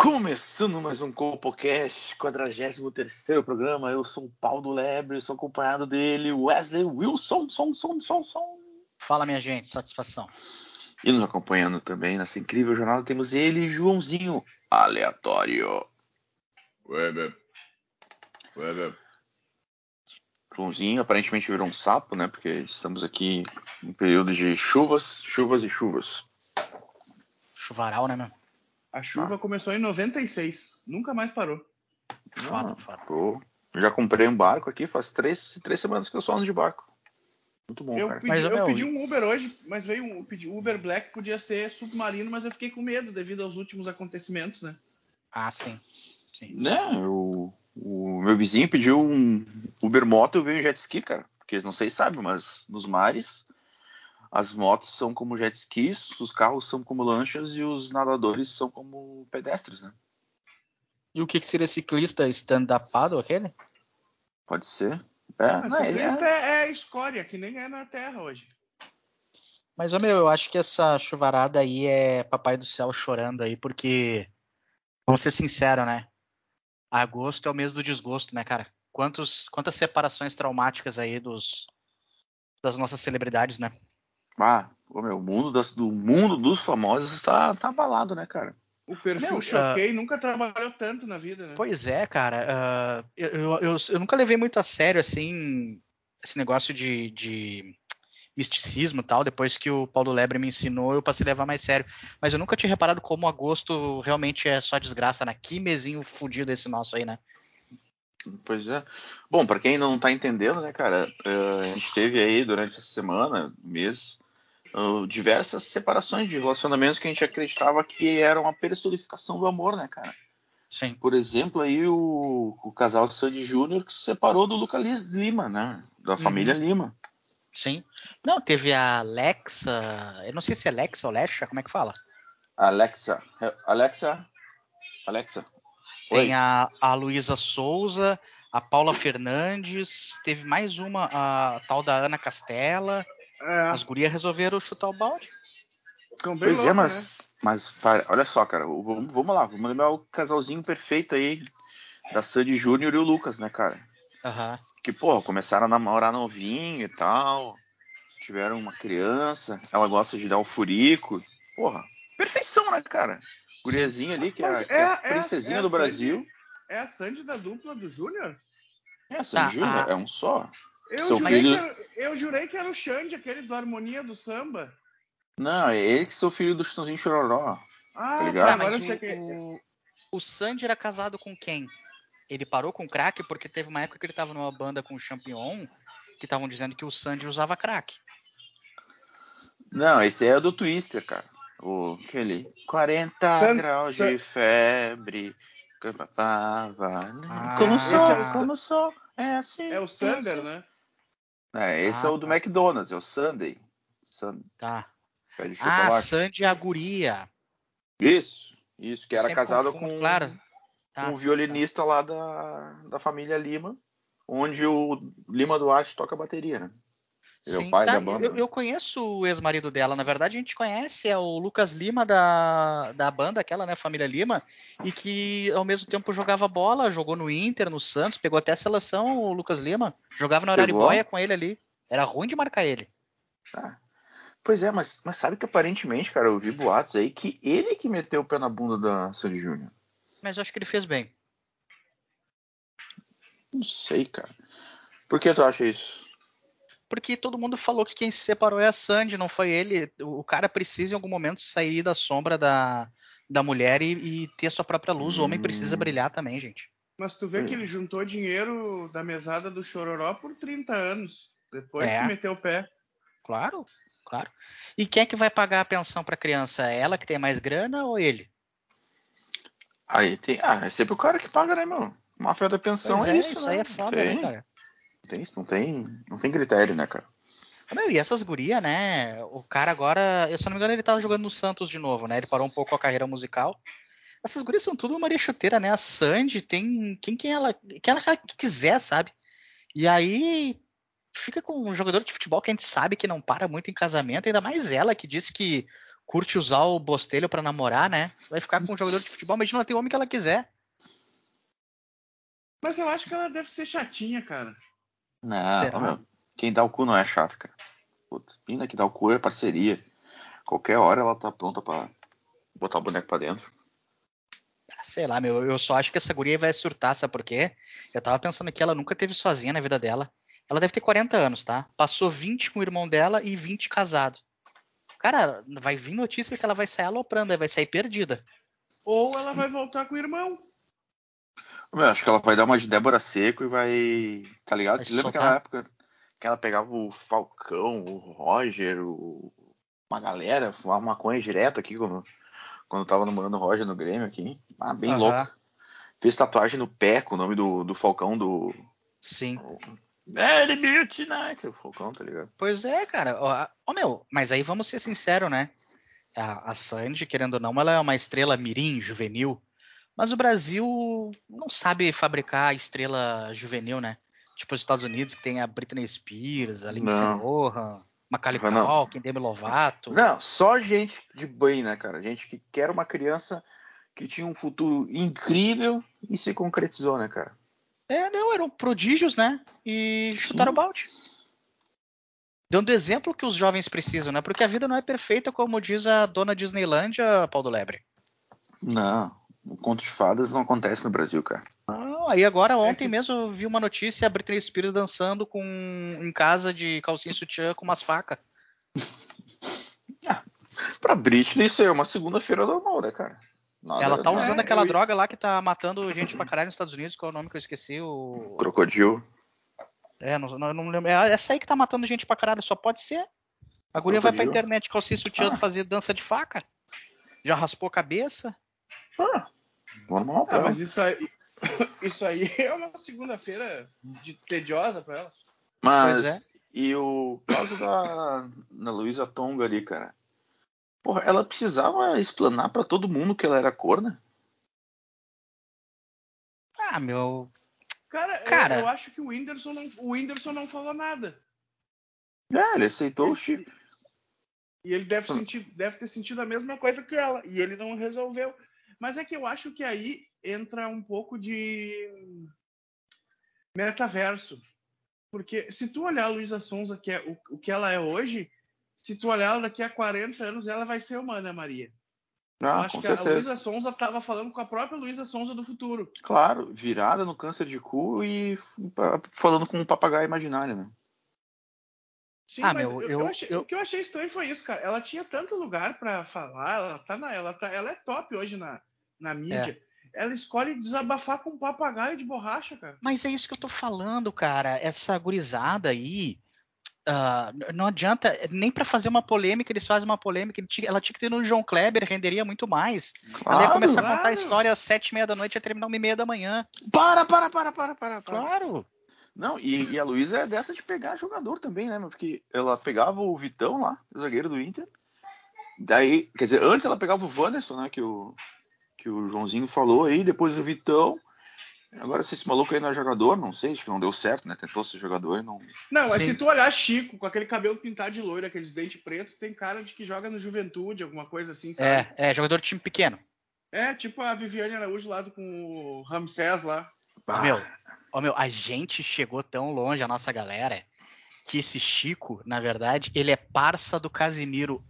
Começando mais um CopoCast, 43 programa. Eu sou o Paulo Lebre, sou acompanhado dele, Wesley Wilson. Som, som, som, som. Fala, minha gente, satisfação. E nos acompanhando também nessa incrível jornada temos ele, Joãozinho Aleatório. Weber. Weber. Joãozinho aparentemente virou um sapo, né? Porque estamos aqui em período de chuvas, chuvas e chuvas. Chuvaral, né, meu? A chuva ah. começou em 96, nunca mais parou. Foda, ah, foda. Pô, já comprei um barco aqui, faz três, três semanas que eu só ando de barco. Muito bom, eu cara. Pedi, eu, eu pedi um Uber hoje, mas veio um pedi, Uber Black, podia ser submarino, mas eu fiquei com medo devido aos últimos acontecimentos, né? Ah, sim. sim. Né, o, o meu vizinho pediu um Uber Moto e veio um jet ski, cara. Porque não sei se sabe, mas nos mares as motos são como jet skis, os carros são como lanchas e os nadadores são como pedestres, né? E o que, que seria ciclista stand-upado aquele? Pode ser. É, ah, não, ciclista é... é escória, que nem é na Terra hoje. Mas, ô, meu, eu acho que essa chuvarada aí é Papai do Céu chorando aí, porque, vamos ser sinceros, né? Agosto é o mês do desgosto, né, cara? Quantos, quantas separações traumáticas aí dos, das nossas celebridades, né? Ah, o meu, mundo das, do mundo dos famosos está tá abalado, né, cara? O perfil Meu, Choquei uh, nunca trabalhou tanto na vida, né? Pois é, cara. Uh, eu, eu, eu, eu, nunca levei muito a sério, assim, esse negócio de, de misticismo e tal. Depois que o Paulo Lebre me ensinou, eu passei a levar mais sério. Mas eu nunca tinha reparado como agosto realmente é só desgraça, né? Que mesinho fudido esse nosso aí, né? Pois é. Bom, para quem não tá entendendo, né, cara, uh, a gente teve aí durante essa semana, mês, uh, diversas separações de relacionamentos que a gente acreditava que eram a personificação do amor, né, cara? Sim. Por exemplo, aí o, o casal Sandy Júnior que se separou do Lucas Lima, né? Da uhum. família Lima. Sim. Não, teve a Alexa. Eu não sei se é Alexa ou Alexa, como é que fala? Alexa. Alexa. Alexa. Tem Oi. a, a Luísa Souza, a Paula Fernandes, teve mais uma, a tal da Ana Castela. É. As gurias resolveram chutar o balde. pois louco, é, mas, né? mas olha só, cara, vamos, vamos lá, vamos lembrar o casalzinho perfeito aí da Sandy Júnior e o Lucas, né, cara? Uhum. Que, pô, começaram a namorar novinho e tal, tiveram uma criança, ela gosta de dar um furico, porra, perfeição, né, cara? Guriazinha ali, que é, que é, a é princesinha é do Brasil. Sandy, é a Sandy da dupla do Júnior? É, a Sandy tá, Júnior, é um só. Eu jurei, filho... era, eu jurei, que era o Xande, aquele do Harmonia do Samba. Não, é ele que seu filho do Chitãozinho Chororó. Ah, tá ligado? Tá, mas o, o, o Sandy era casado com quem? Ele parou com crack porque teve uma época que ele tava numa banda com o Champion que estavam dizendo que o Sandy usava crack. Não, esse é o do Twister, cara. O aquele 40 graus San... de febre. Ah, como sou, como sou. É assim. É o Sander, né? É, esse ah, é o do tá. McDonald's, é o Sunday. Sunday. Tá. Ah, Sandy a guria. Isso, isso, que era casado com, claro. tá, com o violinista tá. lá da, da família Lima, onde o Lima Duarte toca bateria, né? Sim, é pai tá, da banda. Eu, eu conheço o ex-marido dela, na verdade a gente conhece, é o Lucas Lima da, da banda, aquela, né, família Lima, e que ao mesmo tempo jogava bola, jogou no Inter, no Santos, pegou até a seleção, o Lucas Lima, jogava na Araribóia com ele ali. Era ruim de marcar ele. Tá. Pois é, mas, mas sabe que aparentemente, cara, eu vi boatos aí que ele que meteu o pé na bunda da Sandy Júnior. Mas eu acho que ele fez bem. Não sei, cara. Por que tu acha isso? Porque todo mundo falou que quem se separou é a Sandy, não foi ele. O cara precisa em algum momento sair da sombra da, da mulher e, e ter a sua própria luz. O homem precisa hum. brilhar também, gente. Mas tu vê que ele juntou dinheiro da mesada do Chororó por 30 anos, depois é. que meteu o pé. Claro, claro. E quem é que vai pagar a pensão para a criança? É ela que tem mais grana ou ele? Aí tem. Ah, é sempre o cara que paga, né, meu? Máfia da pensão Pois é, é, isso, isso né? aí é foda, tem, né, cara? Tem isso, não tem, não tem critério, né, cara? Meu, e essas gurias, né? O cara agora, eu, se eu não me engano, ele tá jogando no Santos de novo, né? Ele parou um pouco a carreira musical. Essas gurias são tudo Maria Chuteira, né? A Sandy tem quem, quem ela, quem ela quiser, sabe? E aí fica com um jogador de futebol que a gente sabe que não para muito em casamento, ainda mais ela que disse que curte usar o bostelho para namorar, né? Vai ficar com um jogador de futebol, imagina ela ter o homem que ela quiser. Mas eu acho que ela deve ser chatinha, cara. Não, ó, meu, quem dá o cu não é chato, cara. Putz, mina que dá o cu é parceria. Qualquer hora ela tá pronta pra botar o boneco pra dentro. Ah, Sei lá, meu, eu só acho que essa guria vai surtar, sabe por quê? Eu tava pensando que ela nunca teve sozinha na vida dela. Ela deve ter 40 anos, tá? Passou 20 com o irmão dela e 20 casado. Cara, vai vir notícia que ela vai sair aloprando, vai sair perdida. Ou ela vai voltar com o irmão. Meu, acho que ela vai dar uma de Débora Seco e vai. Tá ligado? Vai Lembra soltar? aquela época que ela pegava o Falcão, o Roger, o- uma galera, fumava maconha direto aqui quando, quando tava namorando o Roger no Grêmio aqui. Ah, bem Aham. louco. Fez tatuagem no pé com o nome do, do Falcão do. Sim. Very Beauty o Falcão, tá ligado? Pois é, cara. Ó, ó, meu, mas aí vamos ser sinceros, né? A, a Sandy, querendo ou não, ela é uma estrela mirim, juvenil. Mas o Brasil não sabe fabricar estrela juvenil, né? Tipo os Estados Unidos, que tem a Britney Spears, a Lindsay. Lohan, Macaulay. Culkin, Demi Lovato. Não, só gente de bem, né, cara? Gente que quer uma criança que tinha um futuro incrível e se concretizou, né, cara? É, não, eram prodígios, né? E chutaram o balde. Dando exemplo que os jovens precisam, né? Porque a vida não é perfeita, como diz a dona Disneylândia, Paulo Lebre. Não, o conto de fadas não acontece no Brasil, cara. Não, aí agora ontem que- mesmo eu vi uma notícia a Britney Spears dançando com em casa de calcinha e sutiã com umas facas. Pra Britney, isso é uma segunda-feira normal, né, cara? Nada- Ela tá nada- usando é, aquela eu- droga lá que tá matando gente pra caralho nos Estados Unidos, qual é o nome que eu esqueci? O... Crocodilo. É, não, não, não lembro. É essa aí que tá matando gente pra caralho, só pode ser. A guria vai pra internet calcinha e sutiã Ah. fazer dança de faca. Já raspou a cabeça. Ah, normal, Ah, pra ela. mas isso aí, isso aí é uma segunda-feira tediosa pra ela. Mas, é. e o caso da, da Luísa Tonga ali, cara. Porra, ela precisava explanar pra todo mundo que ela era corna? Ah, meu. Cara, eu- Cara. Eu, acho que o Whindersson não, o Whindersson não falou nada. É, ele aceitou o chip. E ele deve, sentir, deve ter sentido a mesma coisa que ela. E ele não resolveu. Mas é que eu acho que aí entra um pouco de metaverso. Porque se tu olhar a Luísa Sonza, que é o, o que ela é hoje, se tu olhar ela daqui a 40 anos, ela vai ser uma Ana Maria. eu Ah, acho que a certeza. Luísa Sonza estava falando com a própria Luísa Sonza do futuro. Claro, virada no câncer de cu e falando com um papagaio imaginário, né? Sim, Ah, mas meu, eu, eu- eu achei- eu- o que eu achei estranho foi isso, cara. Ela tinha tanto lugar pra falar, ela tá na, ela tá, ela é top hoje na, na mídia. Ela escolhe desabafar com um papagaio de borracha, cara. Mas é isso que eu tô falando, cara. Essa gurizada aí. n- não adianta, nem pra fazer uma polêmica, eles fazem uma polêmica. Ela tinha que ter no João Kleber, renderia muito mais. ela ia Claro. começar a contar a claro. história às sete e meia da noite e ia terminar uma e meia da manhã. Para, para, para, para, para, para. Claro. Não, e, e a Luísa é dessa de pegar jogador também, né? Porque ela pegava o Vitão lá, o zagueiro do Inter. Daí, quer dizer, antes ela pegava o Wanderson, né? Que o, que o Joãozinho falou aí, depois o Vitão. Agora, se esse maluco aí não é jogador, não sei, acho que não deu certo, né? Tentou ser jogador e não. Não, mas Sim. se tu olhar Chico com aquele cabelo pintado de loiro, aqueles dentes pretos, tem cara de que joga no Juventude, alguma coisa assim, sabe? É, é, jogador de time pequeno. É, tipo a Viviane Araújo lá do- com o Ramsés lá. Ah, Meu, ó, meu, a gente chegou tão longe, a nossa galera, que esse Chico, na verdade, ele é parça do Casimiro.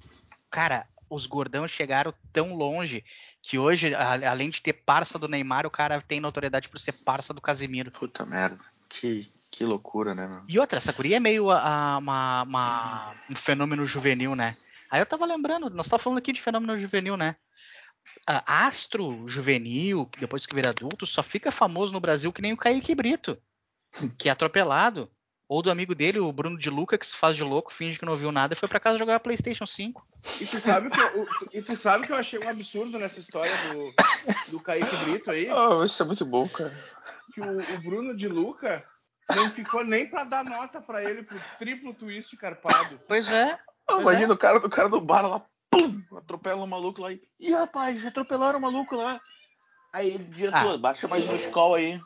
Cara, os gordão chegaram tão longe que hoje, a- além de ter parça do Neymar, o cara tem notoriedade por ser parça do Casimiro. Puta merda. Que, que loucura, né, meu? E outra, essa guria é meio a- a- uma- uma- um fenômeno juvenil, né? Aí eu tava lembrando, nós tava falando aqui de fenômeno juvenil, né? A astro juvenil, que depois que vira adulto, só fica famoso no Brasil que nem o Kaique Brito, que é atropelado. Ou do amigo dele, o Bruno de Luca, que se faz de louco, finge que não ouviu nada e foi para casa jogar PlayStation 5. E tu sabe que eu, e tu sabe que eu achei um absurdo nessa história do, do Kaique Brito aí? Oh, isso é muito bom, cara. Que o, o Bruno de Luca não ficou nem para dar nota para ele pro triplo twist carpado. Pois é. Pois imagina é. o cara do cara do bar lá, pum, atropela um maluco lá e. Ih, rapaz, atropelaram o maluco lá. Aí ele adiantou, ah. baixa mais uma escola aí.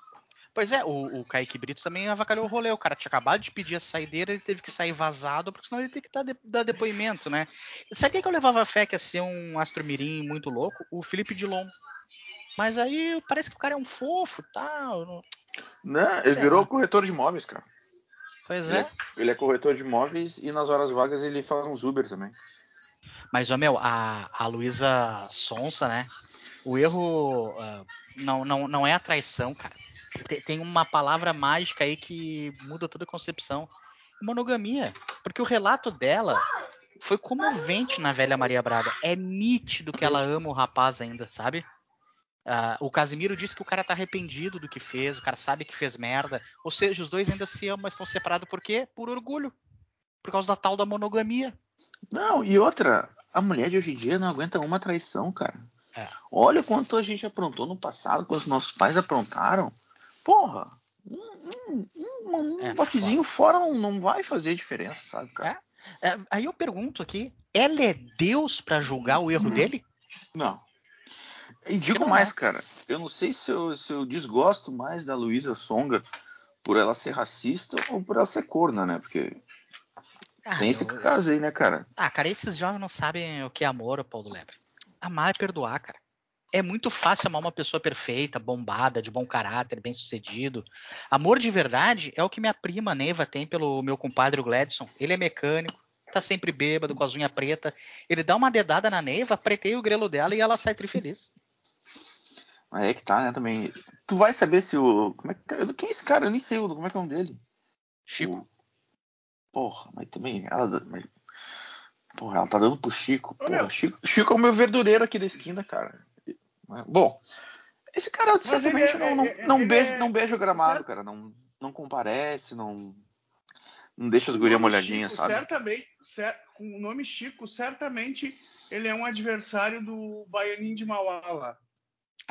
Pois é, o, o Kaique Brito também avacalhou o rolê. O cara tinha acabado de pedir a saideira, ele teve que sair vazado, porque senão ele tem que dar, de, dar depoimento, né? Sabe quem que eu levava fé que ia ser um astromirim muito louco? O Felipe Dilon. Mas aí parece que o cara é um fofo tal. Não, não ele virou corretor de imóveis, cara. Pois ele é. é. Ele é corretor de imóveis e nas horas vagas ele faz uns Uber também. Mas, ó, meu, a, a Luísa Sonsa, né? O erro uh, não, não, não é a traição, cara tem uma palavra mágica aí que muda toda a concepção. Monogamia. Porque o relato dela foi comovente na velha Maria Braga. É nítido que ela ama o rapaz ainda, sabe? Uh, o Casimiro disse que o cara tá arrependido do que fez, o cara sabe que fez merda. Ou seja, os dois ainda se amam, mas estão separados por quê? Por orgulho. Por causa da tal da monogamia. Não, e outra, a mulher de hoje em dia não aguenta uma traição, cara. É. Olha quanto a gente aprontou no passado, quanto nossos pais aprontaram. Porra, um, um, um é, botezinho fora não, não, vai fazer diferença, sabe, cara? É? É, aí eu pergunto aqui, ela é Deus para julgar o erro dele? Não. E digo mais, é. cara, eu não sei se eu, se eu desgosto mais da Luísa Songa por ela ser racista ou por ela ser corna, né? Porque ah, tem esse eu... caso aí, né, cara? Ah, cara, esses jovens não sabem o que é amor, Paulo Lebre. Amar é perdoar, cara é muito fácil amar uma pessoa perfeita, bombada, de bom caráter, bem sucedido. Amor de verdade é o que minha prima Neva tem pelo meu compadre Gladson. Ele é mecânico, tá sempre bêbado, com as unhas pretas. Ele dá uma dedada na Neva, pretei o grelo dela e ela sai trifeliz. Aí é que tá, né, também. Tu vai saber se o. Como é que... Quem é esse cara? Eu nem sei como é que é o nome dele. Chico. Porra, mas também. Ela... Porra, ela tá dando pro Chico. Porra, Chico, Chico é o meu verdureiro aqui da esquina, cara. Bom, esse cara certamente é, não, não, é, não, beija, é, não beija o gramado, cara. Não, não comparece, não, não deixa as gurias molhadinhas, sabe? Certamente, cer com o nome Chico, certamente ele é um adversário do Baianinho de Mauá lá.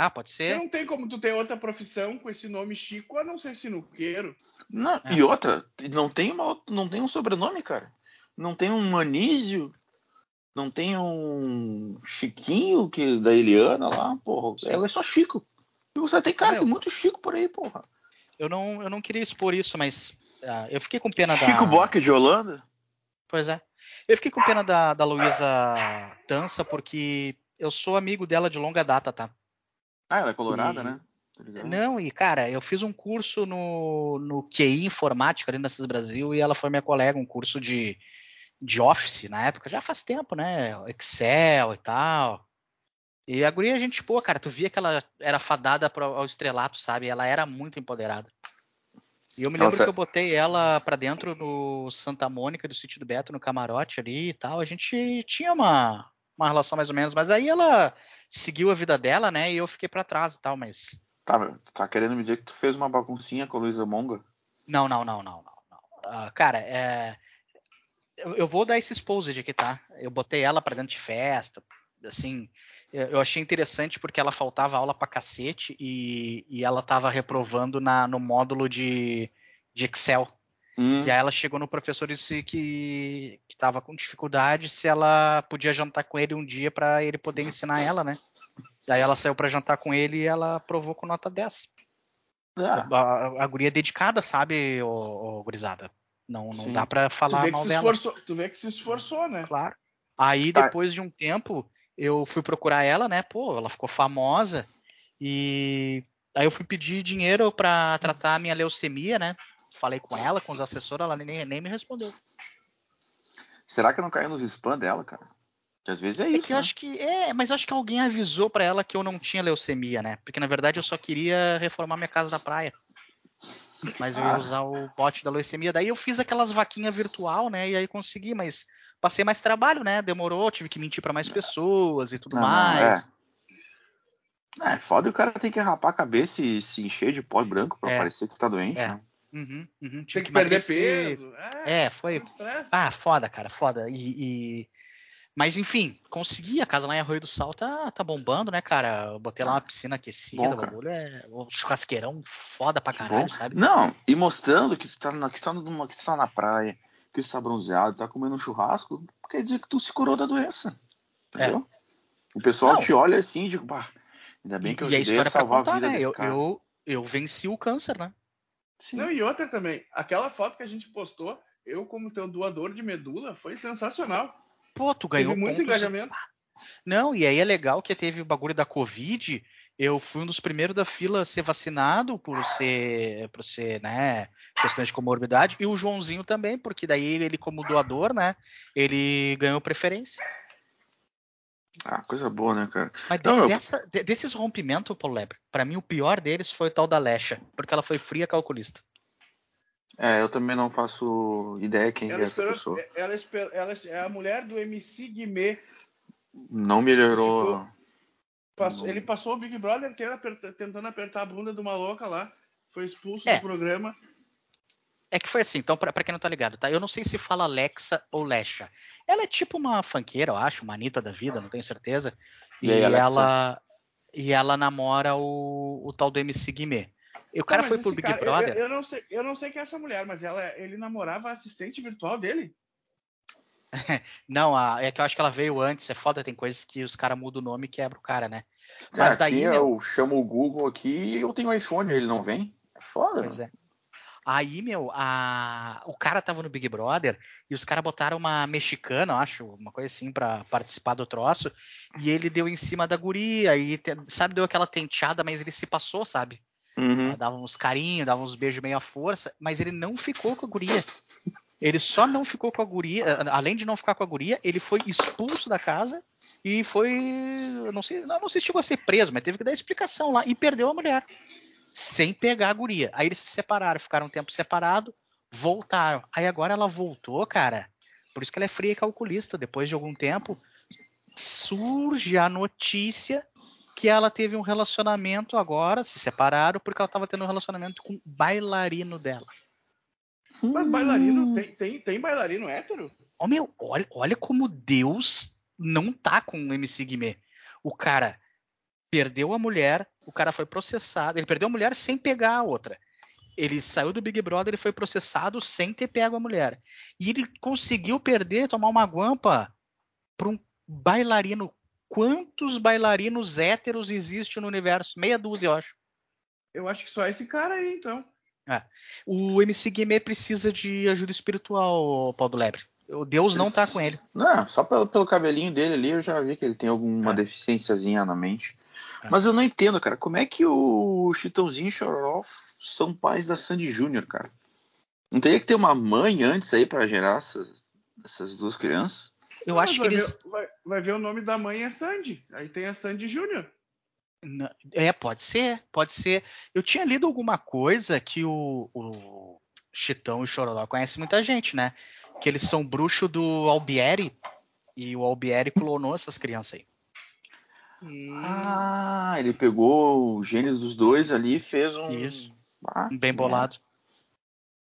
Ah, pode ser. não tem como tu ter outra profissão com esse nome Chico, a não ser sinuqueiro. Não, é. E outra, não tem, uma, não tem um sobrenome, cara. Não tem um Anísio, não tem um Chiquinho que da Eliana lá, porra. Ela é só Chico. E você tem cara, muito Chico por aí, porra. Eu não, eu não queria expor isso, mas uh, eu fiquei com pena Chico da. Chico Bock de Holanda? Pois é. Eu fiquei com pena da, da Luísa Tança, porque eu sou amigo dela de longa data, tá? Ah, ela é colorada, e... né? Não, e cara, eu fiz um curso no, no QI Informática ali na CIS Brasil e ela foi minha colega, um curso de de Office na época, já faz tempo, né? Excel e tal. E a guria, a gente, pô, cara, tu via que ela era fadada pro, ao estrelato, sabe? Ela era muito empoderada. E eu me lembro Nossa. que eu botei ela pra dentro no Santa Mônica do sítio do Beto, no camarote ali e tal. A gente tinha uma, uma relação mais ou menos, mas aí ela seguiu a vida dela, né? E eu fiquei para trás e tal, mas. Tá, tá querendo me dizer que tu fez uma baguncinha com a Luísa Monga? Não, não, não, não, não. não. Uh, cara, é eu vou dar esse exposed aqui, tá? Eu botei ela para dentro de festa, assim, eu achei interessante porque ela faltava aula pra cacete e, e ela tava reprovando na, no módulo de, de Excel. Hum. E aí ela chegou no professor e disse que, que tava com dificuldade se ela podia jantar com ele um dia para ele poder ensinar ela, né? E aí ela saiu para jantar com ele e ela aprovou com nota 10. Ah. A, a, a guria é dedicada, sabe, ô, ô, gurizada? Não, não dá para falar mal dela. Esforçou, tu vê que se esforçou, né? Claro. Aí tá. depois de um tempo eu fui procurar ela, né? Pô, ela ficou famosa e aí eu fui pedir dinheiro para tratar a minha leucemia, né? Falei com ela, com os assessores, ela nem, nem me respondeu. Será que não caiu nos spam dela, cara? Que às vezes é, é isso. Que né? eu acho que é, mas eu acho que alguém avisou para ela que eu não tinha leucemia, né? Porque na verdade eu só queria reformar minha casa da praia. Mas eu ia ah. usar o bot da leucemia. Daí eu fiz aquelas vaquinhas virtual, né? E aí consegui, mas passei mais trabalho, né? Demorou, tive que mentir para mais pessoas e tudo não, mais. Não, é. é, foda o cara tem que rapar a cabeça e se encher de pó branco pra é. parecer que tá doente, é. né? Uhum, uhum. Tinha que, que perder peso. É, é foi. Ah, foda, cara, foda. E, e, Mas enfim, consegui. A casa lá em Arroio do Sal tá, tá bombando, né, cara? Eu botei lá uma piscina aquecida, Bom, o bagulho é. O churrasqueirão foda pra caralho, Bom. sabe? Não, e mostrando que tu tá na, que tu tá numa, que tu tá na praia, que tu tá bronzeado, tá comendo um churrasco, quer dizer que tu se curou da doença. Entendeu? É. O pessoal Não. te olha assim e digo, pá, ainda bem que eu ajudei a, a salvar contar, a vida né? desse eu, cara. Eu, eu venci o câncer, né? Sim. Não, e outra também, aquela foto que a gente postou, eu como teu doador de medula, foi sensacional. Pô, tu ganhou Teve muito pontos... engajamento. Não, e aí é legal que teve o bagulho da Covid. Eu fui um dos primeiros da fila a ser vacinado por ser, por ser, né, questões de comorbidade, e o Joãozinho também, porque daí ele como doador, né, ele ganhou preferência. Ah, coisa boa, né, cara? Mas Não, dessa, eu... desses rompimentos, Paulo Lebre, pra mim o pior deles foi o tal da Lecha, porque ela foi fria calculista. É, eu também não faço ideia quem ela é essa pessoa. Ela, ela, é a mulher do MC Guimê. Não melhorou. passou, ele passou o Big Brother tentando apertar a bunda de uma louca lá. Foi expulso é. do programa. É que foi assim, então, pra, pra, quem não tá ligado, tá? Eu não sei se fala Alexa ou Lecha. Ela é tipo uma fanqueira, eu acho, uma Anitta da vida, não tenho certeza. E, e aí, ela e ela namora o, o tal do MC Guimê. E o cara foi pro Big cara, Brother. Eu, eu, não sei, eu não sei quem é essa mulher, mas ela, ele namorava a assistente virtual dele? não, a, é que eu acho que ela veio antes. É foda, tem coisas que os caras mudam o nome e quebra o cara, né? Mas daí. Eu chamo o Google aqui e eu tenho iPhone, ele não vem? É foda, Pois é. Aí, meu, a... o cara tava no Big Brother e os caras botaram uma mexicana, acho, uma coisa assim, para participar do troço. E ele deu em cima da guria, e sabe, deu aquela tenteada, mas ele se passou, sabe? Uhum. Dava uns carinhos, dava uns beijos meio à força, mas ele não ficou com a guria. Ele só não ficou com a guria, além de não ficar com a guria, ele foi expulso da casa e foi, não sei, não, não sei se chegou a ser preso, mas teve que dar explicação lá e perdeu a mulher sem pegar a guria. Aí eles se separaram, ficaram um tempo separados, voltaram. Aí agora ela voltou, cara. Por isso que ela é fria e calculista. Depois de algum tempo, surge a notícia que ela teve um relacionamento agora, se separaram, porque ela estava tendo um relacionamento com o bailarino dela. Mas bailarino, tem, tem, tem bailarino hétero? Oh, meu, olha, olha como Deus não tá com o MC Guimê. O cara perdeu a mulher, o cara foi processado. Ele perdeu a mulher sem pegar a outra. Ele saiu do Big Brother e foi processado sem ter pego a mulher. E ele conseguiu perder, tomar uma guampa para um bailarino. Quantos bailarinos héteros existem no universo? Meia dúzia, eu acho. Eu acho que só esse cara aí, então. É. O MC Guimê precisa de ajuda espiritual, Paulo Lebre. O Deus não tá com ele. Não, só pelo, pelo cabelinho dele ali eu já vi que ele tem alguma é. deficiênciazinha na mente. Mas eu não entendo, cara. Como é que o Chitãozinho e o Chororó são pais da Sandy Júnior, cara? Não teria que ter uma mãe antes aí para gerar essas, essas duas crianças? Eu acho que eles. Ver, vai, vai, ver o nome da mãe é Sandy. Aí tem a Sandy Júnior. É, pode ser, pode ser. Eu tinha lido alguma coisa que o, o Chitão e o Chororó conhecem muita gente, né? Que eles são bruxo do Albieri e o Albieri clonou essas crianças aí. Ah, ele pegou o gênio dos dois ali e fez um. Isso. Ah, bem bolado.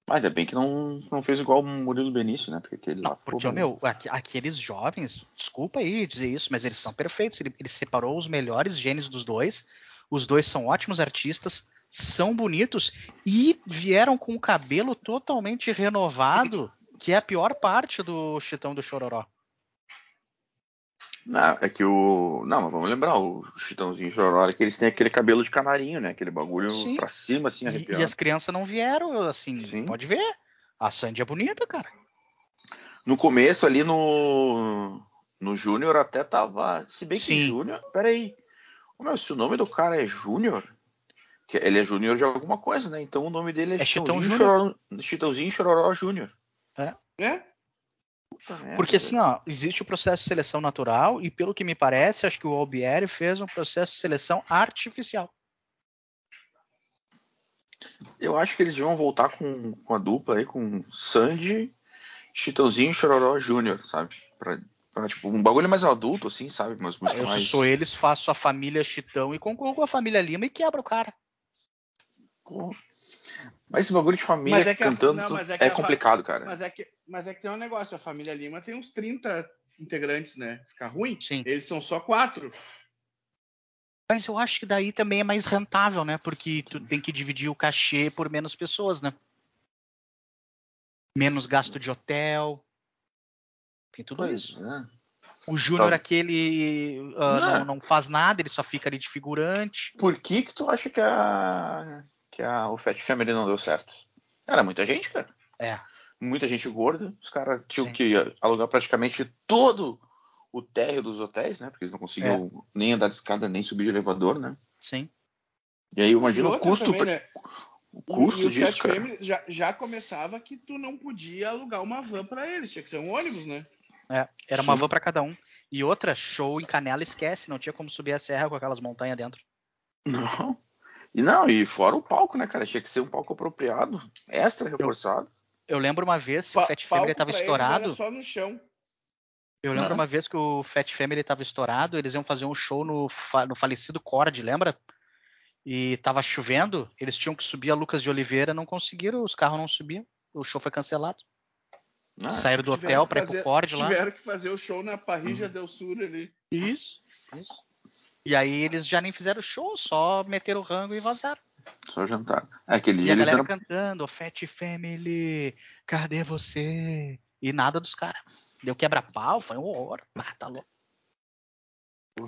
Mas ainda bem que não, não fez igual o Murilo Benício, né? Porque aquele não, lá Porque, meu, aqueles jovens, desculpa aí dizer isso, mas eles são perfeitos. Ele, ele separou os melhores gênios dos dois. Os dois são ótimos artistas, são bonitos e vieram com o cabelo totalmente renovado, que é a pior parte do Chitão do Chororó. Não, é que o. Não, mas vamos lembrar, o Chitãozinho Chororó, que eles têm aquele cabelo de canarinho, né? Aquele bagulho Sim. pra cima, assim, arrepiado. E, e as crianças não vieram, assim, Sim. pode ver. A Sandy é bonita, cara. No começo, ali no. No Júnior até tava. Se bem que Sim. Júnior. Peraí. Ô, meu, se o nome do cara é Júnior, ele é Júnior de alguma coisa, né? Então o nome dele é, é Chitãozinho, Chororó, Chitãozinho Chororó Júnior. É. É? Porque assim, ó, existe o processo de seleção natural e pelo que me parece, acho que o Albieri fez um processo de seleção artificial. Eu acho que eles vão voltar com, com a dupla aí, com Sandy, Chitãozinho e Chororó Júnior, sabe? Pra, pra, tipo, um bagulho mais adulto, assim, sabe? Mas eu, mais... se sou eles, faço a família Chitão e concorro com a família Lima e quebra o cara. Mas esse bagulho de família é cantando a, não, é, é complicado, cara. Mas é, que, mas é que tem um negócio, a família Lima tem uns 30 integrantes, né? Fica ruim? Sim. Eles são só quatro. Mas eu acho que daí também é mais rentável, né? Porque tu tem que dividir o cachê por menos pessoas, né? Menos gasto de hotel. Tem tudo pois isso. É. O Júnior, tá. aquele uh, não. não. faz nada, ele só fica ali de figurante. Por que que tu acha que a, que a, o Fat Family não deu certo? Era muita gente, cara. É. Muita gente gorda. Os caras tinham Sim. que alugar praticamente todo o térreo dos hotéis, né? Porque eles não conseguiam é. nem andar de escada, nem subir de elevador, né? Sim. E aí imagina o custo. Também, né? O custo e, e disso, cara. Já, já começava que tu não podia alugar uma van para eles, tinha que ser um ônibus, né? É, era Sim. uma van para cada um. E outra, show em Canela esquece, não tinha como subir a serra com aquelas montanhas dentro. Não. E não, e fora o palco, né, cara? Tinha que ser um palco apropriado, extra reforçado. Eu, eu lembro uma vez que o Fat Family tava estourado. só no chão. Eu lembro uma vez que o Fat Family tava estourado, eles iam fazer um show no, no falecido Cord, lembra? E tava chovendo, eles tinham que subir a Lucas de Oliveira, não conseguiram, os carros não subiam, o show foi cancelado. Ah, Saíram do hotel para ir pro Cord lá. Tiveram que fazer o show na Parrija uhum. del Sur ali. Isso, isso. E aí eles já nem fizeram show, só meteram o rango e vazaram. Só jantar. É, aquele e a galera eram... cantando, Fat Family, cadê você? E nada dos caras. Deu quebra-pau, foi um horror. Ah, tá louco.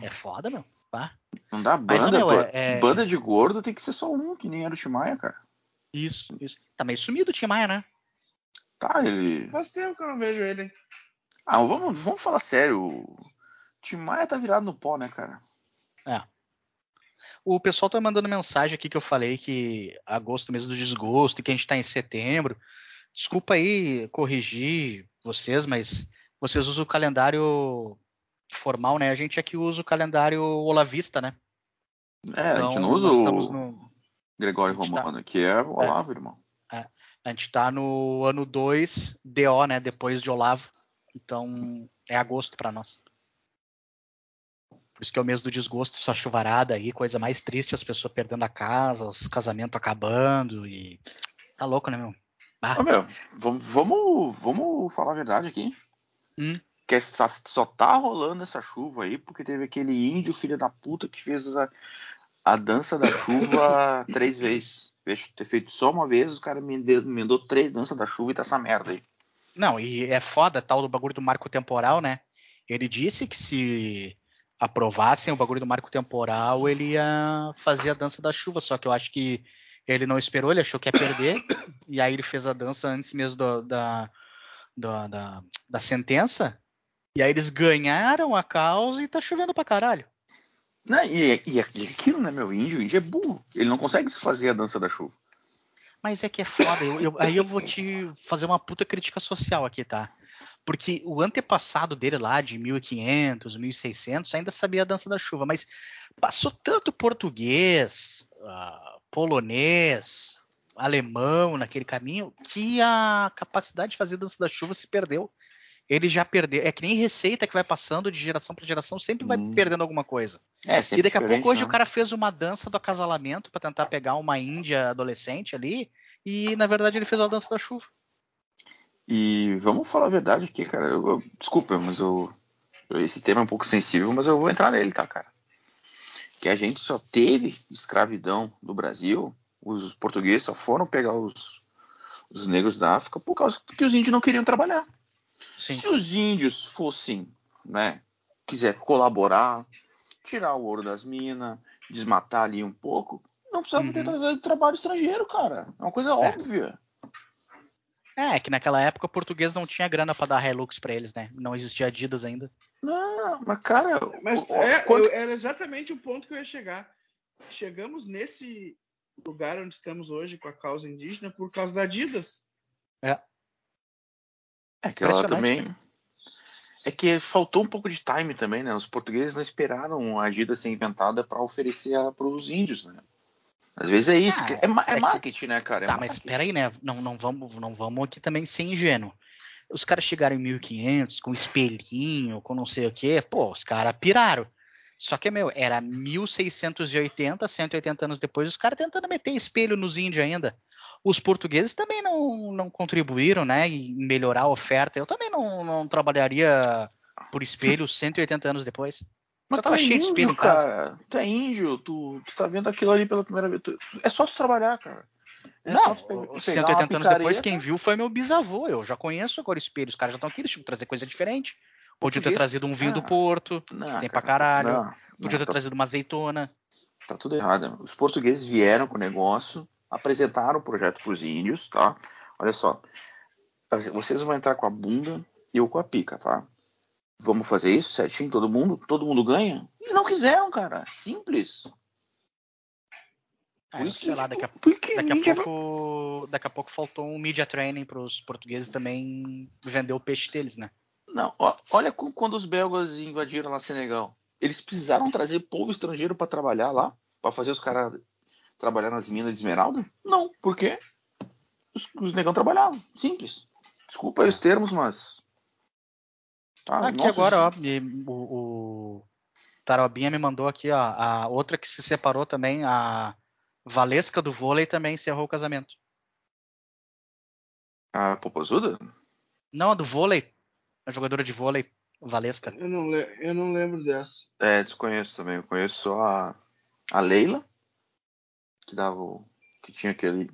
É foda, meu. Tá? Não dá banda, Mas, meu, é, é... Banda de gordo tem que ser só um, que nem era o Timaya, cara. Isso, isso. Tá meio sumido o Timaya, né? Tá, ele. Faz tempo que eu não vejo ele. Ah, vamos, vamos falar sério. O Timaya tá virado no pó, né, cara? É. O pessoal tá mandando mensagem aqui que eu falei que agosto mês do desgosto e que a gente tá em setembro. Desculpa aí corrigir vocês, mas vocês usam o calendário formal, né? A gente aqui usa o calendário olavista, né? É, então, a gente então, não usa o no... Gregório tá Romano, tá... que é o Olavo, é. irmão. É. A gente está no ano 2 DO, né? Depois de Olavo. Então é agosto para nós. Por isso que é o mês do desgosto, só chuvarada aí, coisa mais triste, as pessoas perdendo a casa, os casamentos acabando e. Tá louco, né, meu? Ah. Ô, meu, vamos, vamos, vamos falar a verdade aqui. Hum? Que só, só tá rolando essa chuva aí porque teve aquele índio filho da puta que fez a, a dança da chuva três vezes. Vejo ter feito só uma vez, o cara me emendou três danças da chuva e tá essa merda aí. Não, e é foda tal do bagulho do marco temporal, né? Ele disse que se aprovassem o bagulho do marco temporal, ele ia fazer a dança da chuva, só que eu acho que ele não esperou, ele achou que ia perder, e aí ele fez a dança antes mesmo do, da, do, da, da sentença, e aí eles ganharam a causa e tá chovendo pra caralho. Não, e, e, e aquilo, né, meu? Índio, o índio é burro. Ele não consegue fazer a dança da chuva. Mas é que é foda. Eu, eu, aí eu vou te fazer uma puta crítica social aqui, tá? Porque o antepassado dele lá, de 1500, 1600, ainda sabia a dança da chuva, mas passou tanto português, uh, polonês, alemão naquele caminho, que a capacidade de fazer dança da chuva se perdeu. Ele já perdeu. É que nem receita que vai passando de geração para geração, sempre vai hum. perdendo alguma coisa. É, e daqui a pouco hoje né? o cara fez uma dança do acasalamento para tentar pegar uma índia adolescente ali, e na verdade ele fez a dança da chuva. E vamos falar a verdade aqui, cara. Eu, eu, desculpa, mas eu, esse tema é um pouco sensível, mas eu vou entrar nele, tá, cara? Que a gente só teve escravidão no Brasil, os portugueses só foram pegar os, os negros da África por causa que os índios não queriam trabalhar. Sim. Se os índios fossem, né, quiser colaborar, tirar o ouro das minas, desmatar ali um pouco, não precisava uhum. ter trazido trabalho estrangeiro, cara. É uma coisa é. óbvia. É, que naquela época o português não tinha grana para dar Hilux para eles, né? Não existia Adidas ainda. Não, mas cara. Mas é, quando... era exatamente o ponto que eu ia chegar. Chegamos nesse lugar onde estamos hoje com a causa indígena por causa da Adidas. É. É que ela também. É que faltou um pouco de time também, né? Os portugueses não esperaram a Adidas ser inventada para oferecer para os índios, né? Às vezes é isso. Ah, é, é, é, marketing, né, cara? É tá, marketing. mas peraí, né? Não, não, vamos, não vamos aqui também ser ingênuo. Os caras chegaram em 1500 com espelhinho, com não sei o quê. Pô, os caras piraram. Só que, meu, era 1680, 180 anos depois, os caras tentando meter espelho nos índios ainda. os portugueses também não, não contribuíram, né, em melhorar a oferta. Eu também não, não trabalharia por espelho 180 anos depois. Mas tava tu é cheio índio, cara. Tu é índio, tu, tu tá vendo aquilo ali pela primeira vez. Tu, é só tu trabalhar, cara. É não, 180 anos depois, quem viu foi meu bisavô. Eu já conheço agora espelho. Os caras já estão aqui, eles tinham que trazer coisa diferente. Podia ter trazido um vinho ah, do Porto, não, tem pra caralho. Não, Podia ter tá, trazido uma azeitona. Tá tudo errado. Os portugueses vieram com o negócio, apresentaram o projeto pros índios, tá? Olha só. Vocês vão entrar com a bunda e eu com a pica, tá? Vamos fazer isso certinho, todo mundo? Todo mundo ganha? E não quiseram, cara. Simples. É, Por isso que, lá, daqui a, daqui a pouco, daqui a pouco faltou um media training para os portugueses também vender o peixe deles, né? Não, ó, olha quando os belgas invadiram lá Senegal. Eles precisaram trazer povo estrangeiro para trabalhar lá, para fazer os caras trabalhar nas minas de esmeralda? Não, por quê? Os, os negão trabalhavam, simples. Desculpa os termos, mas ah, aqui nossa, agora, ó, o, o Tarobinha me mandou aqui, ó, a outra que se separou também, a Valesca do vôlei também encerrou o casamento. A Popozuda? Não, a do vôlei. A jogadora de vôlei, Valesca. Eu não, eu não lembro dessa. É, desconheço também. Eu conheço só a, a Leila, que dava o, que tinha aquele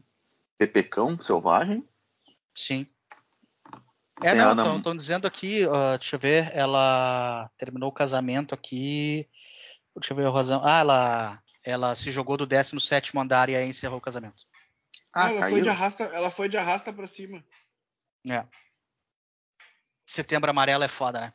pepecão selvagem. Sim. É, Tem não, estão dizendo aqui, uh, deixa eu ver, ela terminou o casamento aqui. Deixa eu ver a razão. Ah, ela, ela se jogou do 17 andar e aí encerrou o casamento. Ah, ela, foi de arrasta, ela foi de arrasta pra cima. É. Setembro amarelo é foda, né?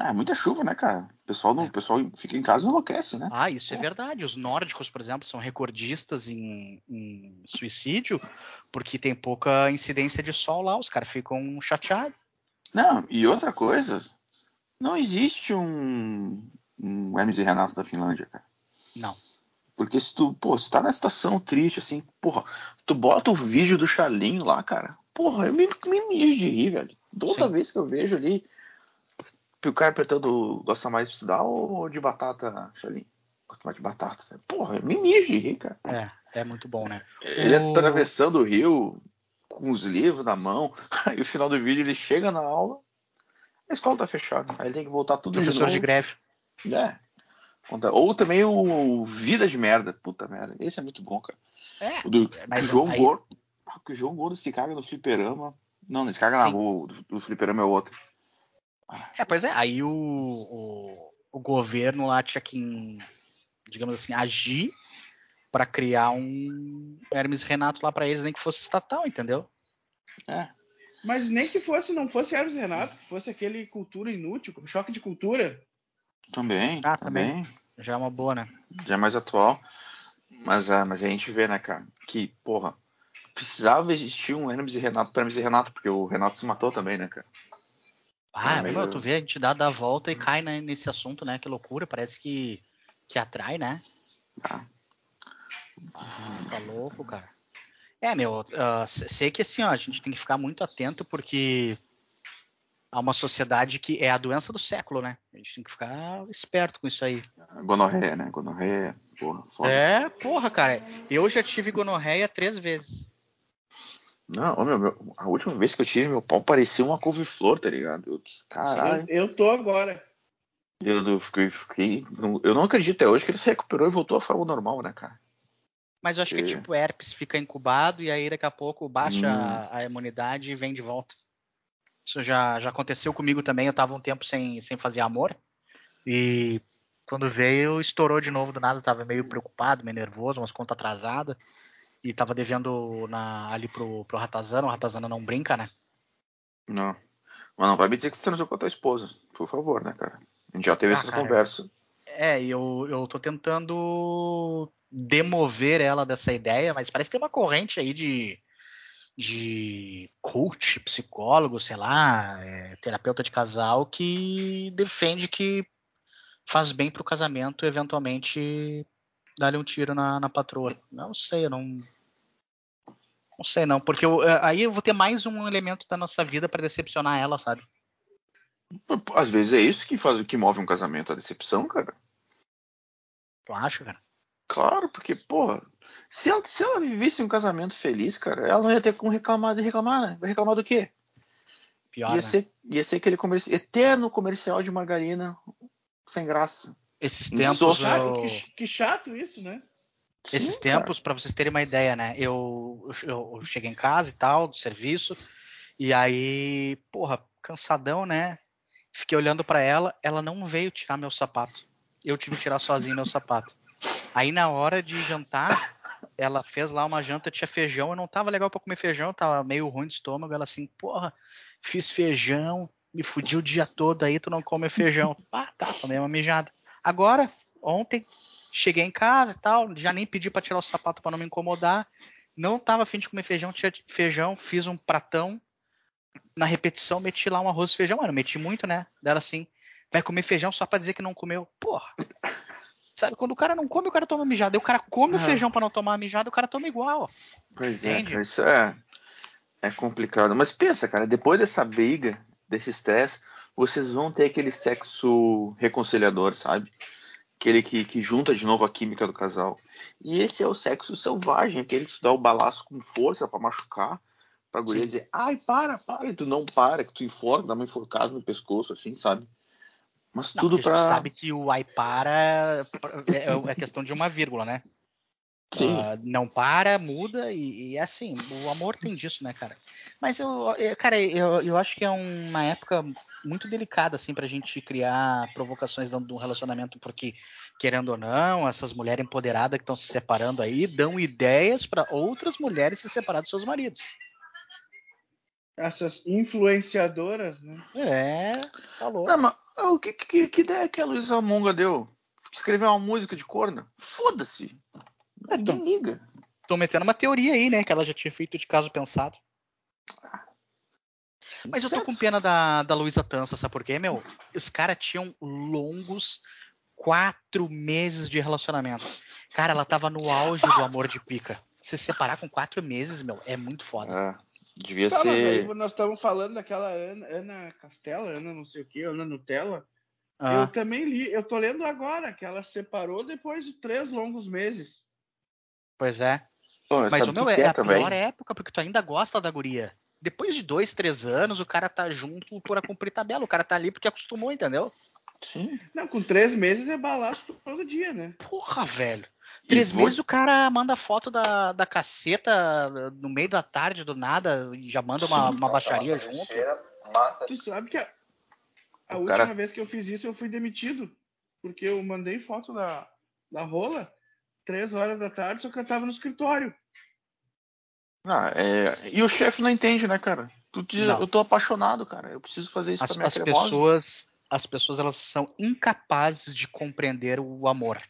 É muita chuva, né, cara? O pessoal, não, é. o pessoal fica em casa e enlouquece, né? Ah, isso é verdade. Os nórdicos, por exemplo, são recordistas em, em suicídio porque tem pouca incidência de sol lá. Os caras ficam chateados. Não, e outra coisa, não existe um, um e Renato da Finlândia, cara. Não. Porque se tu, pô, se tá na situação triste, assim, porra, tu bota o vídeo do Chalinho lá, cara, porra, eu me, me mijo de rir, velho. Toda Sim. vez que eu vejo ali, o cara apertando gosta mais de estudar ou de batata, Xalim? Gosta mais de batata. Porra, me de rir, cara. É, é muito bom, né? Ele o... atravessando o rio com os livros na mão, aí no final do vídeo ele chega na aula, a escola tá fechada. Aí ele tem que voltar tudo Professor de, de greve. É. Ou também o Vida de Merda. Puta merda. Esse é muito bom, cara. É, o do mas o João aí... Gordo. O João Gordo se caga no fliperama. Não, não se caga Sim. na rua. O do fliperama é outro. É, pois é, aí o, o, o governo lá tinha que, digamos assim, agir para criar um Hermes Renato lá para eles, nem que fosse estatal, entendeu? É. Mas nem que fosse, não fosse Hermes Renato, fosse aquele cultura inútil, choque de cultura. Também. Ah, também. também. Já é uma boa, né? Já é mais atual. Mas, ah, mas a gente vê, né, cara, que, porra, precisava existir um Hermes e Renato para Hermes e Renato, porque o Renato se matou também, né, cara? Ah, é meu, tu vê, a gente dá, dá a volta e cai né, nesse assunto, né? Que loucura, parece que, que atrai, né? Ah. Tá louco, cara. É, meu, uh, sei que assim, ó, a gente tem que ficar muito atento porque há uma sociedade que é a doença do século, né? A gente tem que ficar esperto com isso aí. Gonorreia, né? Gonorreia, porra. Foda. É, porra, cara. Eu já tive gonorreia três vezes. Não, meu, meu, a última vez que eu tive, meu pau parecia uma couve-flor, tá ligado? Eu disse, caralho. Eu, eu tô agora. Eu, eu, fiquei, fiquei, eu não acredito até hoje que ele se recuperou e voltou à forma normal, né, cara? Mas eu acho que é tipo herpes, fica incubado e aí daqui a pouco baixa hum. a, a, imunidade e vem de volta. Isso já, já aconteceu comigo também, eu tava um tempo sem, sem fazer amor. E quando veio, estourou de novo do nada, tava meio preocupado, meio nervoso, umas contas atrasadas e tava devendo na, ali pro, pro Ratazana, o Ratazana não brinca, né? Não. Mas não vai me dizer que você transou com a tua esposa, por favor, né, cara? A gente já teve ah, essa cara, conversa. É, eu, eu tô tentando demover ela dessa ideia, mas parece que tem uma corrente aí de, de coach, psicólogo, sei lá, é, terapeuta de casal que defende que faz bem pro casamento eventualmente dar-lhe um tiro na, na patroa. Não sei, eu não. Não sei não, porque eu, é, aí eu vou ter mais um elemento da nossa vida para decepcionar ela, sabe? Às vezes é isso que faz que move um casamento, a decepção, cara. Tu acha, cara? Claro, porque, porra, se ela, se ela vivesse um casamento feliz, cara, ela não ia ter como reclamar de reclamar, né? Vai reclamar do quê? Pior, ia, né? ser, ia ser aquele comerci eterno comercial de margarina sem graça. Esses tempos. Eu... Que, que, chato isso, né? Esses Sim, tempos, para vocês terem uma ideia, né? Eu, eu, eu cheguei em casa e tal, do serviço, e aí, porra, cansadão, né? Fiquei olhando para ela, ela não veio tirar meu sapato. Eu tive que tirar sozinho meu sapato. Aí na hora de jantar, ela fez lá uma janta, tinha feijão, eu não tava legal para comer feijão, tava meio ruim de estômago, ela assim, porra, fiz feijão, me fudi o dia todo aí, tu não come feijão. Ah, tá, tomei uma mijada. Agora, ontem, cheguei em casa e tal, já nem pedi para tirar o sapato para não me incomodar. Não tava afim de comer feijão, tinha feijão, fiz um pratão. Na repetição, meti lá um arroz e feijão, mano, meti muito, né? Dela assim, vai comer feijão só pra dizer que não comeu. Porra. Sabe, quando o cara não come, o cara toma mijada. E o cara come o feijão para não tomar mijada, o cara toma igual. Pois é, Entende? é, isso é, é complicado. Mas pensa, cara, depois dessa briga, desse estresse, vocês vão ter aquele sexo reconciliador, sabe? Aquele que, que junta de novo a química do casal. E esse é o sexo selvagem, aquele que te dá o balaço com força para machucar, pra guria dizer, ai, para, para, e tu não para, que tu enforca, dá uma enforcada no pescoço, assim, sabe? Mas não, tudo pra. sabe que o ai para é, é questão de uma vírgula, né? Sim. Uh, não para, muda e, e é assim, o amor tem disso, né, cara? Mas eu, cara, eu, eu acho que é uma época muito delicada, assim, pra gente criar provocações dentro de um relacionamento, porque, querendo ou não, essas mulheres empoderadas que estão se separando aí dão ideias para outras mulheres se separar dos seus maridos. Essas influenciadoras, né? É, falou. Tá não, mas o que, que, que ideia que a Luísa Monga deu? Escrever uma música de corna? Foda-se. Ninguém liga. Tô metendo uma teoria aí, né? Que ela já tinha feito de caso pensado. Mas certo. eu tô com pena da, da Luísa Tança, sabe por quê, meu? Os caras tinham longos quatro meses de relacionamento. Cara, ela tava no auge do amor de pica. Se separar com quatro meses, meu, é muito foda. É, devia tá, ser. nós estamos falando daquela Ana, Ana Castela, Ana não sei o que, Ana Nutella. Ah. Eu também li, eu tô lendo agora que ela se separou depois de três longos meses. Pois é. Pô, Mas o meu é, é a também. pior época, porque tu ainda gosta da guria. Depois de dois, três anos, o cara tá junto por cumprir tabela. O cara tá ali porque acostumou, entendeu? Sim. Não, com três meses é balaço todo dia, né? Porra, velho. Três meses o cara manda foto da, da caceta no meio da tarde, do nada, e já manda uma, uma baixaria junto. Massa. Tu sabe que a, a última cara... vez que eu fiz isso eu fui demitido. Porque eu mandei foto da, da rola três horas da tarde, só que eu tava no escritório. Ah, é... E o chefe não entende, né, cara? Tu diz, eu tô apaixonado, cara. Eu preciso fazer isso as, pra minha as pessoas, as pessoas elas são incapazes de compreender o amor.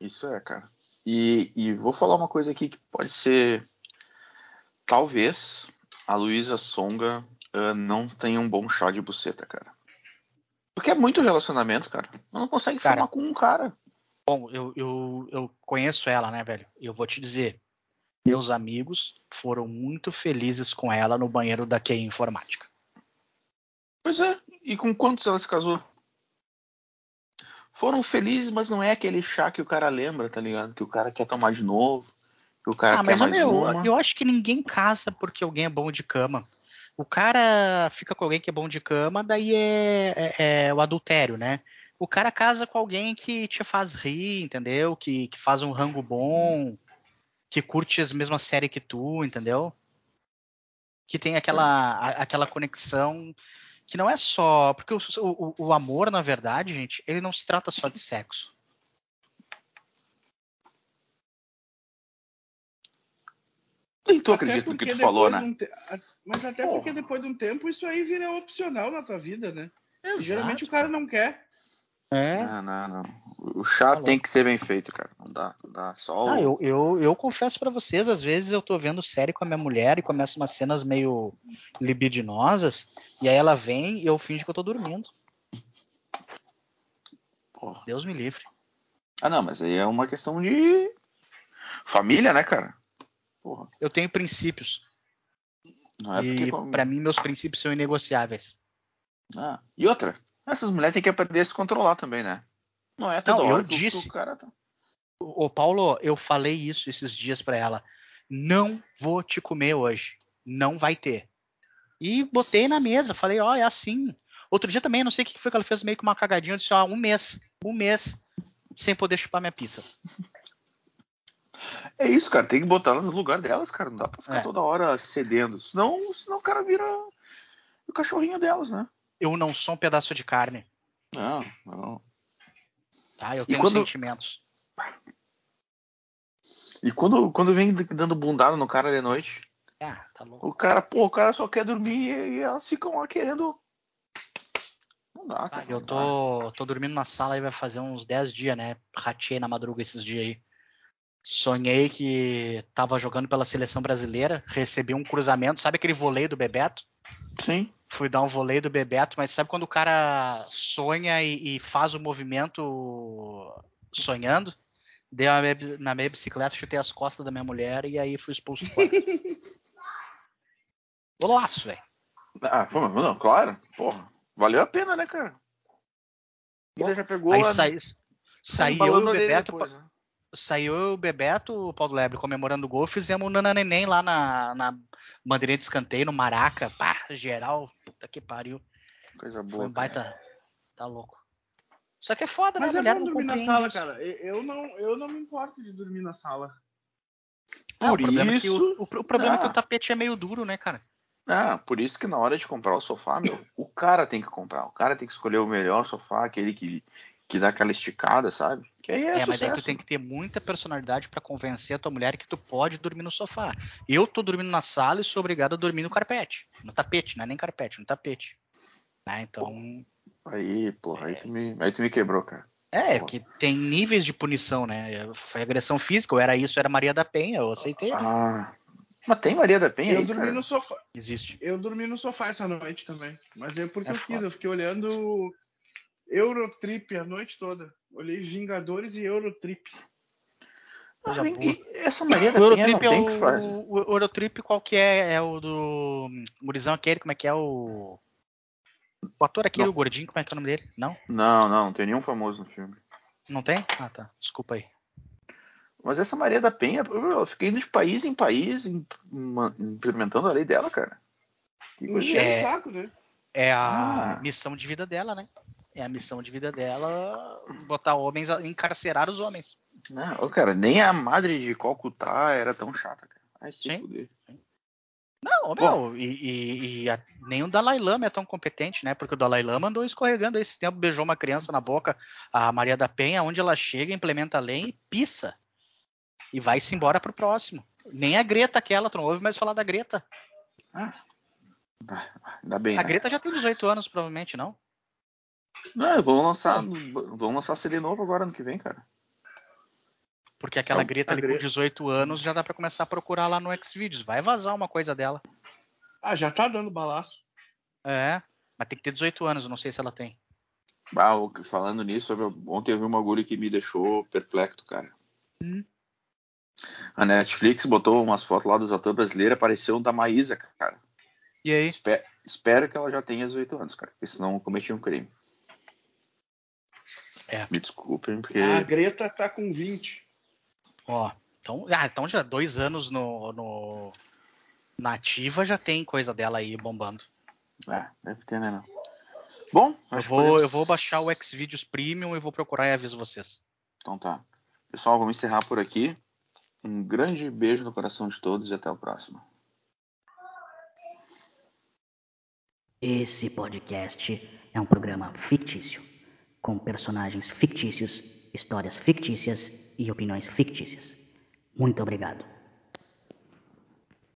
Isso é, cara. E, e vou falar uma coisa aqui que pode ser. Talvez a Luísa Songa uh, não tenha um bom chá de buceta, cara. Porque é muito relacionamento, cara. Não consegue cara, formar com um cara. Bom, eu, eu, eu conheço ela, né, velho? Eu vou te dizer. Meus amigos foram muito felizes com ela no banheiro da QI Informática. Pois é. E com quantos ela se casou? Foram felizes, mas não é aquele chá que o cara lembra, tá ligado? Que o cara quer tomar de novo. Que o cara ah, quer mas mais meu, uma. eu acho que ninguém casa porque alguém é bom de cama. O cara fica com alguém que é bom de cama, daí é, é, é o adultério, né? o cara casa com alguém que te faz rir, entendeu? Que, que faz um rango bom, que curte as mesmas séries que tu, entendeu? Que tem aquela, a, aquela conexão que não é só. Porque o, o, o, amor, na verdade, gente, ele não se trata só de sexo. Nem tu acredita no que tu falou, né? Um te... Mas até Porra. porque depois de um tempo isso aí vira opcional na tua vida, né? Exato, geralmente o cara não quer. É. Não, não, não. O chá tá tem que ser bem feito, cara. Não dá, não dá só. O... Ah, eu, eu, eu confesso para vocês, às vezes eu tô vendo série com a minha mulher e começa umas cenas meio libidinosas, e aí ela vem e eu finge que eu tô dormindo. Porra. Deus me livre. Ah, não, mas aí é uma questão de família, né, cara? Porra. Eu tenho princípios. Não é e porque... para mim meus princípios são inegociáveis. Ah, e outra, essas mulheres têm que aprender a se controlar também, né? Não é toda não, hora eu disse, o cara tá... Ô, Paulo, eu falei isso esses dias para ela. Não vou te comer hoje. Não vai ter. E botei na mesa. Falei, ó, oh, é assim. Outro dia também, não sei o que foi que ela fez, meio que uma cagadinha. Eu disse, ó, um mês. Um mês sem poder chupar minha pizza. É isso, cara. Tem que botar ela no lugar delas, cara. Não dá pra ficar é. toda hora cedendo. Senão, senão o cara vira o cachorrinho delas, né? Eu não sou um pedaço de carne. Não, não. Tá, eu tenho quando... sentimentos. E quando, quando vem dando bundada no cara de noite, ah, tá louco. o cara, pô, o cara só quer dormir e, elas ficam lá querendo. Não dá, cara. Eu tô, tô dormindo na sala e vai fazer uns 10 dias, né? Ratei na madruga esses dias aí. Sonhei que tava jogando pela seleção brasileira, recebi um cruzamento, sabe aquele voleio do Bebeto? Sim. Fui dar um voleio do Bebeto, mas sabe quando o cara sonha e, e faz o movimento sonhando? Dei uma meia, na minha bicicleta, chutei as costas da minha mulher e aí fui expulso do quarto. Golaço, velho. Ah, não, claro. Porra, valeu a pena, né, cara? Ainda já pegou. Aí a... sai, saiu o Bebeto. Depois, né? Saiu o Bebeto, o Paulo Lebre, comemorando o gol, fizemos o Nana Neném lá na, na bandeirinha de escanteio, no Maraca. Pá, geral, puta que pariu. Coisa boa. Foi um baita. Tá louco. Só que é foda, Mas né? Mas é bom dormir na sala, isso. cara. Eu não, eu não me importo de dormir na sala. Ah, por o problema, isso... é, que o, o, o problema ah. é que o ah. tapete é meio duro, né, cara? Ah, por isso que na hora de comprar o sofá, meu, o cara tem que comprar. O cara tem que escolher o melhor sofá, aquele que, que dá aquela esticada, sabe? Que aí é, é mas aí tu tem que ter muita personalidade para convencer a tua mulher que tu pode dormir no sofá. Eu tô dormindo na sala e sou obrigado a dormir no carpete. No tapete, não é nem carpete, no tapete. Né? Então. Aí, porra, aí tu me, aí tu me quebrou, cara. É, porra. que tem níveis de punição, né? Foi agressão física, ou era isso, era Maria da Penha, eu aceitei. Né? Ah. Mas tem Maria da Penha? Eu aí, dormi cara? no sofá. Existe. Eu dormi no sofá essa noite também. Mas é porque é eu foda. quis, eu fiquei olhando Eurotrip a noite toda. Olhei Vingadores e Eurotrip. Ah, essa Maria da o Penha é o, que fazer. O, o Eurotrip qual que é? É o do Murizão aquele, como é que é o... O ator aquele, não. o gordinho, como é que é o nome dele? Não? Não, não, não tem nenhum famoso no filme. Não tem? Ah, tá. Desculpa aí. Mas essa Maria da Penha, eu fiquei indo de país em país implementando a lei dela, cara. Que é, saco, né? É a ah. missão de vida dela, né? É a missão de vida dela botar homens, encarcerar os homens. Não, cara, nem a madre de Calcutá era tão chata, cara. Ai, se Sim. fuder. Não, meu, e, e, e a, nem o Dalai Lama é tão competente, né? Porque o Dalai Lama andou escorregando esse tempo, beijou uma criança na boca, a Maria da Penha, onde ela chega, implementa a lei e pisa. E vai-se embora pro próximo. Nem a Greta aquela, tu não ouve mais falar da Greta. Ah, ainda bem. A né? Greta já tem 18 anos, provavelmente, não? Não, vamos lançar, vamos lançar CD novo agora ano que vem, cara. Porque aquela então, Greta ali Greta. com 18 anos já dá para começar a procurar lá no Xvideos. Vai vazar uma coisa dela. Ah, já tá dando balaço. É, mas tem que ter 18 anos, não sei se ela tem. Bah, falando nisso, ontem eu vi um bagulho que me deixou perplexo, cara. Hum. A Netflix botou umas fotos lá dos atores brasileiros, apareceu um da Maísa, cara. E aí? Espe espero que ela já tenha 18 anos, cara, porque senão eu cometi um crime. É. Me desculpem, porque. A Greta tá com 20. Ó, então, ah, então já dois anos no, no na ativa já tem coisa dela aí bombando. É, deve ter, né? Não. Bom, eu vou, podemos... eu vou baixar o Xvideos Premium e vou procurar e aviso vocês. Então tá. Pessoal, vamos encerrar por aqui. Um grande beijo no coração de todos e até o próximo. Esse podcast é um programa fictício, com personagens fictícios, histórias fictícias e opiniões fictícias. Muito obrigado.